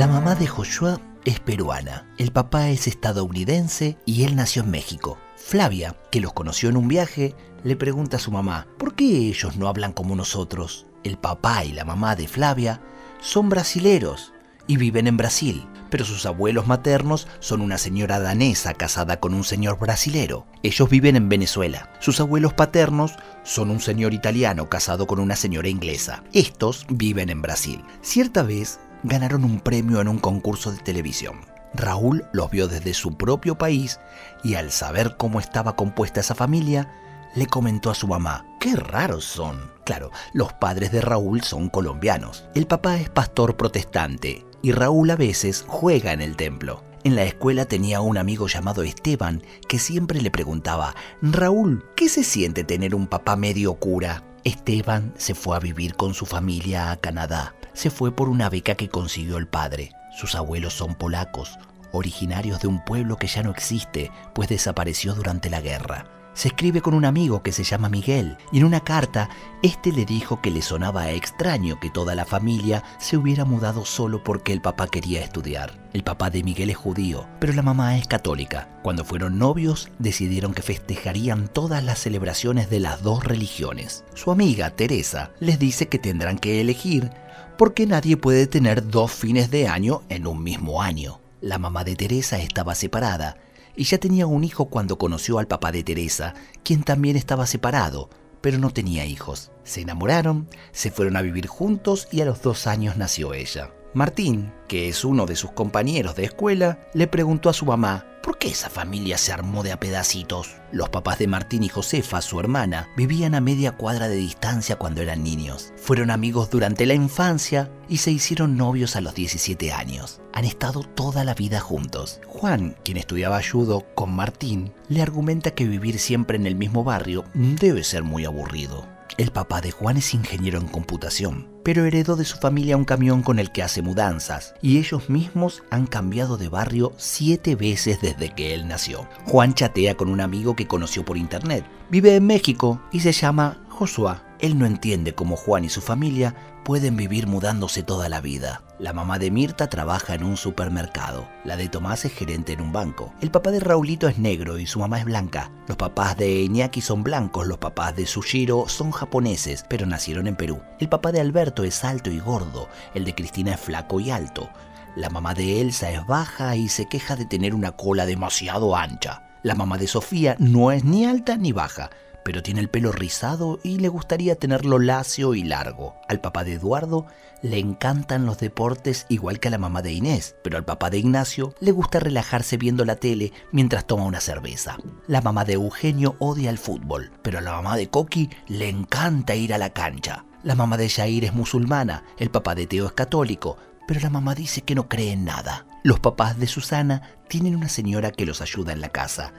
La mamá de Joshua es peruana, el papá es estadounidense y él nació en México. Flavia, que los conoció en un viaje, le pregunta a su mamá, ¿por qué ellos no hablan como nosotros? El papá y la mamá de Flavia son brasileros y viven en Brasil, pero sus abuelos maternos son una señora danesa casada con un señor brasilero. Ellos viven en Venezuela. Sus abuelos paternos son un señor italiano casado con una señora inglesa. Estos viven en Brasil. Cierta vez ganaron un premio en un concurso de televisión. Raúl los vio desde su propio país y al saber cómo estaba compuesta esa familia, le comentó a su mamá, qué raros son. Claro, los padres de Raúl son colombianos. El papá es pastor protestante y Raúl a veces juega en el templo. En la escuela tenía un amigo llamado Esteban que siempre le preguntaba, Raúl, ¿qué se siente tener un papá medio cura? Esteban se fue a vivir con su familia a Canadá se fue por una beca que consiguió el padre. Sus abuelos son polacos, originarios de un pueblo que ya no existe, pues desapareció durante la guerra. Se escribe con un amigo que se llama Miguel, y en una carta, este le dijo que le sonaba extraño que toda la familia se hubiera mudado solo porque el papá quería estudiar. El papá de Miguel es judío, pero la mamá es católica. Cuando fueron novios, decidieron que festejarían todas las celebraciones de las dos religiones. Su amiga, Teresa, les dice que tendrán que elegir porque nadie puede tener dos fines de año en un mismo año. La mamá de Teresa estaba separada y ya tenía un hijo cuando conoció al papá de Teresa, quien también estaba separado, pero no tenía hijos. Se enamoraron, se fueron a vivir juntos y a los dos años nació ella. Martín, que es uno de sus compañeros de escuela, le preguntó a su mamá ¿Por qué esa familia se armó de a pedacitos? Los papás de Martín y Josefa, su hermana, vivían a media cuadra de distancia cuando eran niños. Fueron amigos durante la infancia y se hicieron novios a los 17 años. Han estado toda la vida juntos. Juan, quien estudiaba judo con Martín, le argumenta que vivir siempre en el mismo barrio debe ser muy aburrido. El papá de Juan es ingeniero en computación, pero heredó de su familia un camión con el que hace mudanzas, y ellos mismos han cambiado de barrio siete veces desde que él nació. Juan chatea con un amigo que conoció por internet. Vive en México y se llama Joshua. Él no entiende cómo Juan y su familia pueden vivir mudándose toda la vida. La mamá de Mirta trabaja en un supermercado. La de Tomás es gerente en un banco. El papá de Raulito es negro y su mamá es blanca. Los papás de Iñaki son blancos. Los papás de Sushiro son japoneses, pero nacieron en Perú. El papá de Alberto es alto y gordo. El de Cristina es flaco y alto. La mamá de Elsa es baja y se queja de tener una cola demasiado ancha. La mamá de Sofía no es ni alta ni baja pero tiene el pelo rizado y le gustaría tenerlo lacio y largo. Al papá de Eduardo le encantan los deportes igual que a la mamá de Inés, pero al papá de Ignacio le gusta relajarse viendo la tele mientras toma una cerveza. La mamá de Eugenio odia el fútbol, pero a la mamá de Coqui le encanta ir a la cancha. La mamá de Jair es musulmana, el papá de Teo es católico, pero la mamá dice que no cree en nada. Los papás de Susana tienen una señora que los ayuda en la casa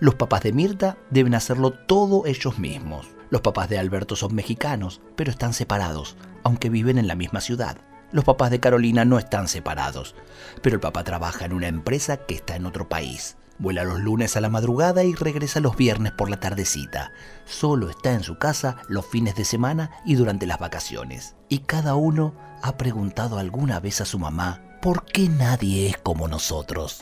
los papás de Mirta deben hacerlo todo ellos mismos. Los papás de Alberto son mexicanos, pero están separados, aunque viven en la misma ciudad. Los papás de Carolina no están separados, pero el papá trabaja en una empresa que está en otro país. Vuela los lunes a la madrugada y regresa los viernes por la tardecita. Solo está en su casa los fines de semana y durante las vacaciones. Y cada uno ha preguntado alguna vez a su mamá, ¿por qué nadie es como nosotros?